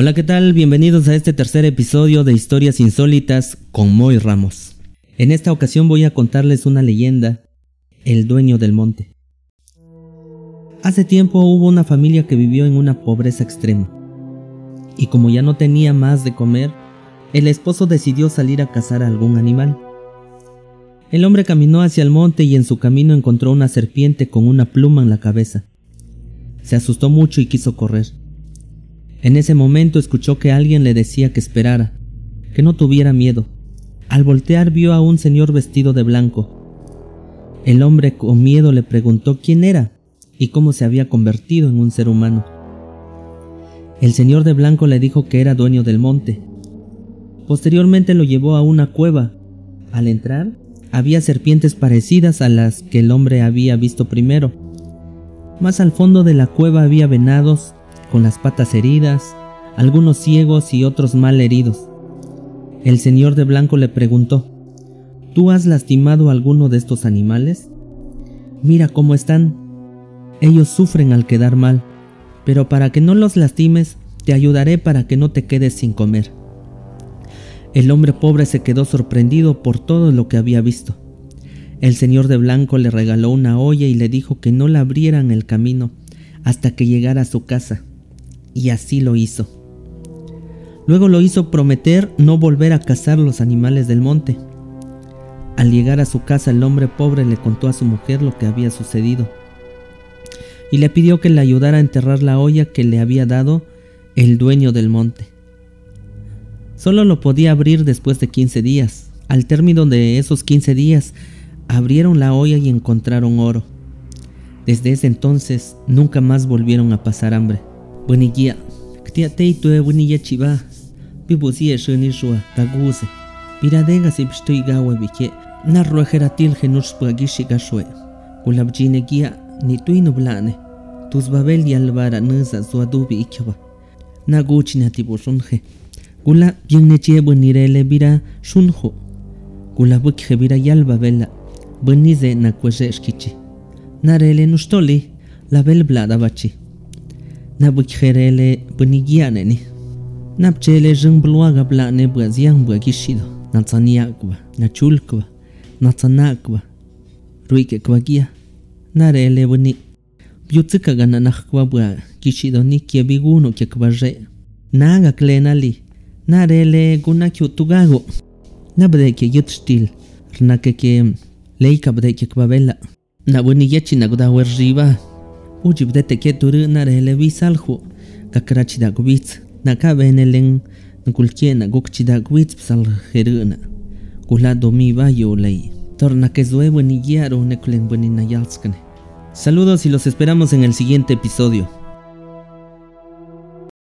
Hola, ¿qué tal? Bienvenidos a este tercer episodio de Historias Insólitas con Moy Ramos. En esta ocasión voy a contarles una leyenda, el dueño del monte. Hace tiempo hubo una familia que vivió en una pobreza extrema. Y como ya no tenía más de comer, el esposo decidió salir a cazar a algún animal. El hombre caminó hacia el monte y en su camino encontró una serpiente con una pluma en la cabeza. Se asustó mucho y quiso correr. En ese momento escuchó que alguien le decía que esperara, que no tuviera miedo. Al voltear vio a un señor vestido de blanco. El hombre con miedo le preguntó quién era y cómo se había convertido en un ser humano. El señor de blanco le dijo que era dueño del monte. Posteriormente lo llevó a una cueva. Al entrar, había serpientes parecidas a las que el hombre había visto primero. Más al fondo de la cueva había venados con las patas heridas, algunos ciegos y otros mal heridos. El señor de blanco le preguntó, ¿Tú has lastimado a alguno de estos animales? Mira cómo están. Ellos sufren al quedar mal, pero para que no los lastimes, te ayudaré para que no te quedes sin comer. El hombre pobre se quedó sorprendido por todo lo que había visto. El señor de blanco le regaló una olla y le dijo que no la abrieran el camino hasta que llegara a su casa y así lo hizo. Luego lo hizo prometer no volver a cazar los animales del monte. Al llegar a su casa el hombre pobre le contó a su mujer lo que había sucedido y le pidió que le ayudara a enterrar la olla que le había dado el dueño del monte. Solo lo podía abrir después de 15 días. Al término de esos 15 días, abrieron la olla y encontraron oro. Desde ese entonces nunca más volvieron a pasar hambre. Buenilla, ktia tei tue buenilla chiva. Bibusi e shuni shua, taguse. Piradega si pshtu igawa bike. Na ruejeratil genus puagishi gashue. Kulabjine ni tuino blane. Tus babel y albara nusa zuadubi ikaba. Na guchi na tibushunje. Kula bien nechie buenirele bira shunjo. Kula bukje bira yalba bella. Buenize na kweshe shkichi. Narele nustoli. La bel blada bachi. Nabukjerele bunigianeni napchele jingblwaga blane bwaziang bwagishido natsaniakwa nachulkwa natsanakwa ruike kwagia narele buni byutsikaga nanakwa bwa kishido ni. Naga klenali narele guna kyutugago nabdeke yutstil rnake ke leika bdeke kwabela nabuni yechi nagda werriba ujibdete ke turu na rele bisalhu kakrachi da gwitz na ka benelen na kulkie na gokchi da gwitz psal heruna kula domi ba yo lei torna que zue buen guiaro ne kulen buen na yalskane Saludos y los esperamos en el siguiente episodio.